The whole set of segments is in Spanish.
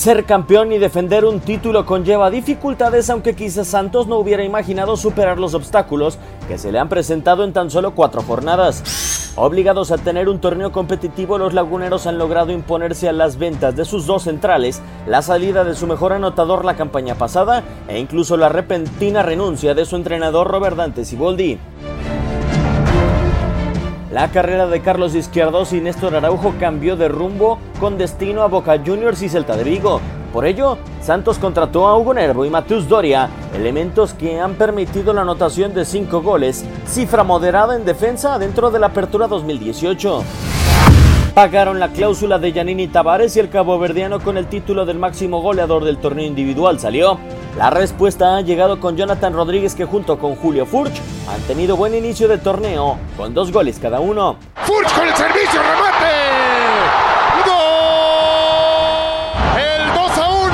Ser campeón y defender un título conlleva dificultades, aunque quizás Santos no hubiera imaginado superar los obstáculos que se le han presentado en tan solo cuatro jornadas. Obligados a tener un torneo competitivo, los laguneros han logrado imponerse a las ventas de sus dos centrales, la salida de su mejor anotador la campaña pasada e incluso la repentina renuncia de su entrenador Robert Dante Siboldi. La carrera de Carlos Izquierdos y Néstor Araujo cambió de rumbo con destino a Boca Juniors y Celta de Vigo. Por ello, Santos contrató a Hugo Nervo y Mateus Doria, elementos que han permitido la anotación de 5 goles, cifra moderada en defensa dentro de la apertura 2018. Pagaron la cláusula de Yanini Tavares y el caboverdiano con el título del máximo goleador del torneo individual salió. La respuesta ha llegado con Jonathan Rodríguez que junto con Julio Furch han tenido buen inicio de torneo con dos goles cada uno. Furch con el servicio, remate. ¡Gol! El 2 a 1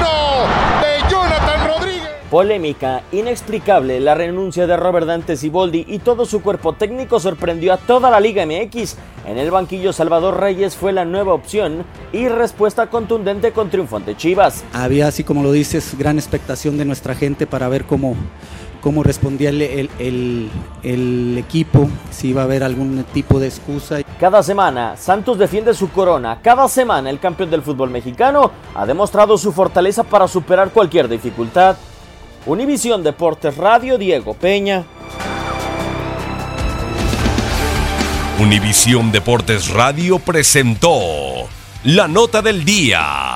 de Jonathan Rodríguez. Polémica, inexplicable, la renuncia de Robert Dante Siboldi y todo su cuerpo técnico sorprendió a toda la Liga MX. En el banquillo Salvador Reyes fue la nueva opción y respuesta contundente con triunfo ante Chivas. Había, así como lo dices, gran expectación de nuestra gente para ver cómo, cómo respondía el, el, el, el equipo, si iba a haber algún tipo de excusa. Cada semana, Santos defiende su corona. Cada semana, el campeón del fútbol mexicano ha demostrado su fortaleza para superar cualquier dificultad. Univisión Deportes Radio, Diego Peña. Univisión Deportes Radio presentó la nota del día.